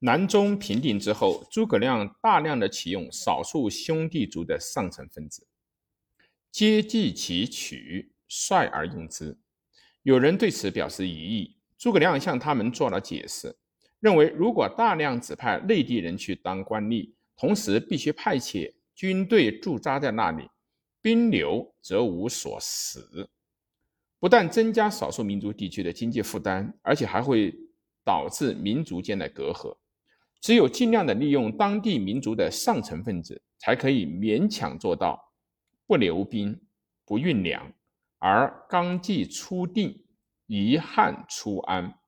南中平定之后，诸葛亮大量的启用少数兄弟族的上层分子，皆计其取，率而用之。有人对此表示疑义，诸葛亮向他们做了解释，认为如果大量指派内地人去当官吏，同时必须派遣军队驻扎在那里，兵流则无所食，不但增加少数民族地区的经济负担，而且还会导致民族间的隔阂。只有尽量的利用当地民族的上层分子，才可以勉强做到不留兵、不运粮，而纲纪初定、遗憾初安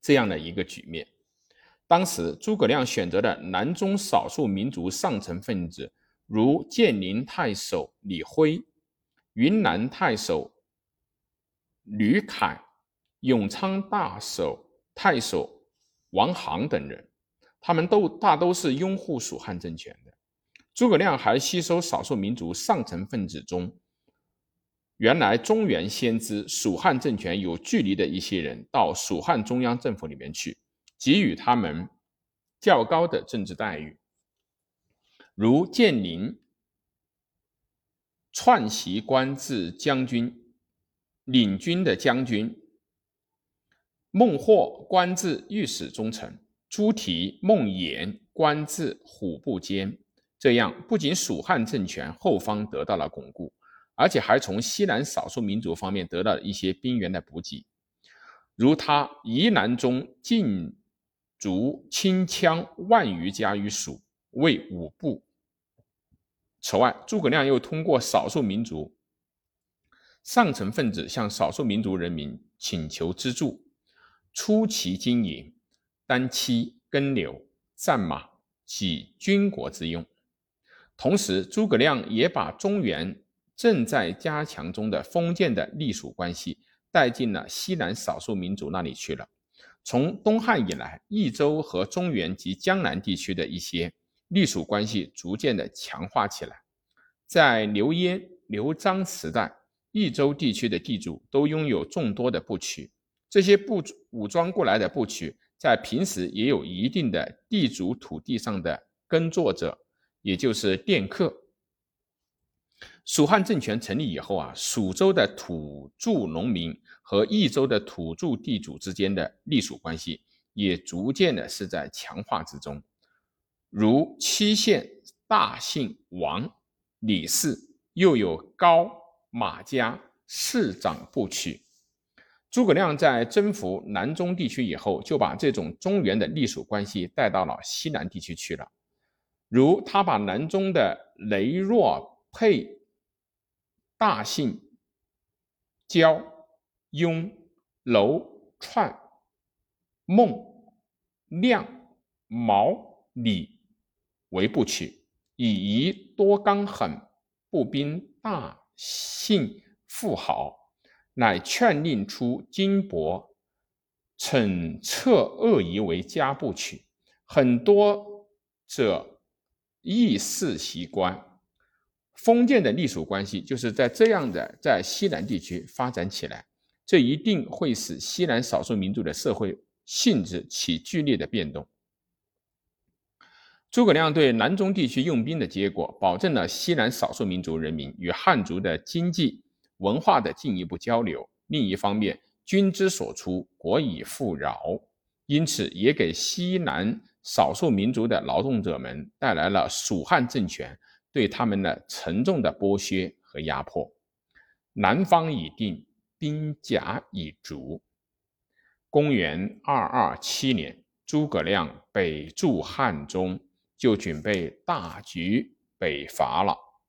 这样的一个局面。当时诸葛亮选择的南中少数民族上层分子，如建宁太守李辉、云南太守吕凯、永昌大守太守。王航等人，他们都大都是拥护蜀汉政权的。诸葛亮还吸收少数民族上层分子中，原来中原先知蜀汉政权有距离的一些人，到蜀汉中央政府里面去，给予他们较高的政治待遇，如建宁篡袭官至将军，领军的将军。孟获官至御史中丞，朱提、孟衍官至虎部监。这样不仅蜀汉政权后方得到了巩固，而且还从西南少数民族方面得到了一些兵员的补给。如他夷南中禁足轻羌万余家于蜀，为五部。此外，诸葛亮又通过少数民族上层分子向少数民族人民请求资助。出其经营，单期耕牛、战马，给军国之用。同时，诸葛亮也把中原正在加强中的封建的隶属关系带进了西南少数民族那里去了。从东汉以来，益州和中原及江南地区的一些隶属关系逐渐的强化起来。在刘焉、刘璋时代，益州地区的地主都拥有众多的部曲。这些部武装过来的部曲，在平时也有一定的地主土地上的耕作者，也就是佃客。蜀汉政权成立以后啊，蜀州的土著农民和益州的土著地主之间的隶属关系，也逐渐的是在强化之中。如七县大姓王李氏，又有高马家市长部曲。诸葛亮在征服南中地区以后，就把这种中原的隶属关系带到了西南地区去了。如他把南中的雷若沛、大姓焦、雍、楼、串、孟、亮、毛、李为部曲，以夷多刚狠，步兵大姓富好。乃劝令出金帛，惩策恶夷为家部曲，很多者亦是习官。封建的隶属关系就是在这样的在西南地区发展起来，这一定会使西南少数民族的社会性质起剧烈的变动。诸葛亮对南中地区用兵的结果，保证了西南少数民族人民与汉族的经济。文化的进一步交流。另一方面，军之所出，国以富饶，因此也给西南少数民族的劳动者们带来了蜀汉政权对他们的沉重的剥削和压迫。南方已定，兵甲已足。公元二二七年，诸葛亮北驻汉中，就准备大举北伐了。